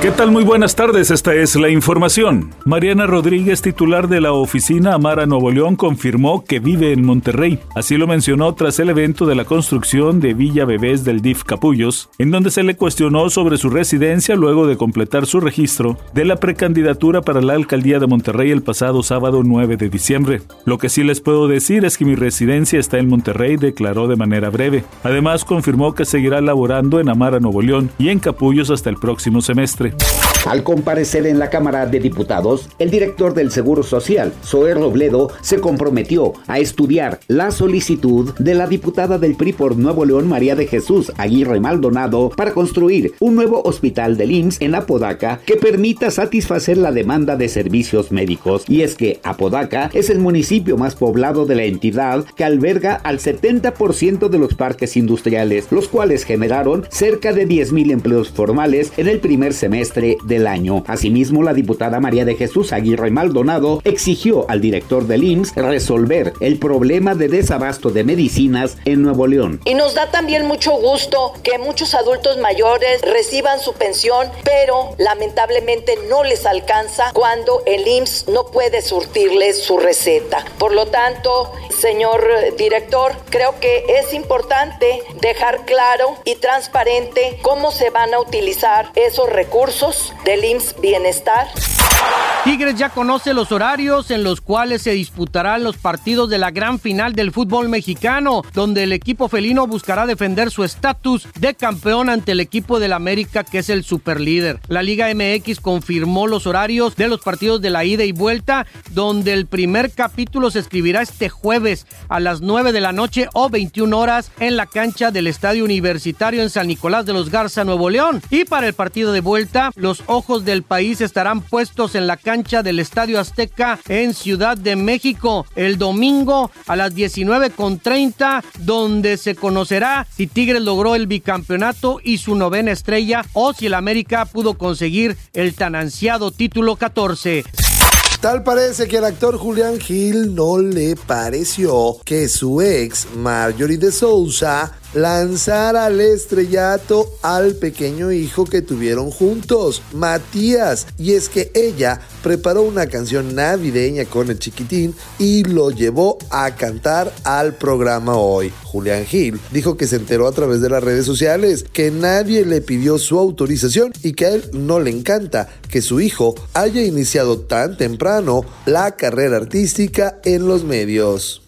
¿Qué tal? Muy buenas tardes, esta es la información. Mariana Rodríguez, titular de la oficina Amara Nuevo León, confirmó que vive en Monterrey. Así lo mencionó tras el evento de la construcción de Villa Bebés del DIF Capullos, en donde se le cuestionó sobre su residencia luego de completar su registro de la precandidatura para la alcaldía de Monterrey el pasado sábado 9 de diciembre. Lo que sí les puedo decir es que mi residencia está en Monterrey, declaró de manera breve. Además, confirmó que seguirá laborando en Amara Nuevo León y en Capullos hasta el próximo semestre. siempre. Al comparecer en la Cámara de Diputados, el director del Seguro Social, Zoe Robledo, se comprometió a estudiar la solicitud de la diputada del PRI por Nuevo León, María de Jesús Aguirre Maldonado, para construir un nuevo hospital del IMSS en Apodaca que permita satisfacer la demanda de servicios médicos. Y es que Apodaca es el municipio más poblado de la entidad que alberga al 70% de los parques industriales, los cuales generaron cerca de 10.000 empleos formales en el primer semestre año. Asimismo, la diputada María de Jesús Aguirre Maldonado exigió al director del IMSS resolver el problema de desabasto de medicinas en Nuevo León. Y nos da también mucho gusto que muchos adultos mayores reciban su pensión, pero lamentablemente no les alcanza cuando el IMSS no puede surtirles su receta. Por lo tanto, señor director, creo que es importante dejar claro y transparente cómo se van a utilizar esos recursos del IMSS Bienestar. Tigres ya conoce los horarios en los cuales se disputarán los partidos de la gran final del fútbol mexicano, donde el equipo felino buscará defender su estatus de campeón ante el equipo del América, que es el superlíder. La Liga MX confirmó los horarios de los partidos de la ida y vuelta, donde el primer capítulo se escribirá este jueves a las 9 de la noche o 21 horas en la cancha del Estadio Universitario en San Nicolás de los Garza, Nuevo León. Y para el partido de vuelta, los ojos del país estarán puestos en la cancha del Estadio Azteca en Ciudad de México el domingo a las 19.30, donde se conocerá si Tigres logró el bicampeonato y su novena estrella o si el América pudo conseguir el tan ansiado título 14. Tal parece que al actor Julián Gil no le pareció que su ex Marjorie de Souza lanzara al estrellato al pequeño hijo que tuvieron juntos, Matías. Y es que ella preparó una canción navideña con el chiquitín y lo llevó a cantar al programa hoy. Julián Gil dijo que se enteró a través de las redes sociales que nadie le pidió su autorización y que a él no le encanta que su hijo haya iniciado tan temprano la carrera artística en los medios.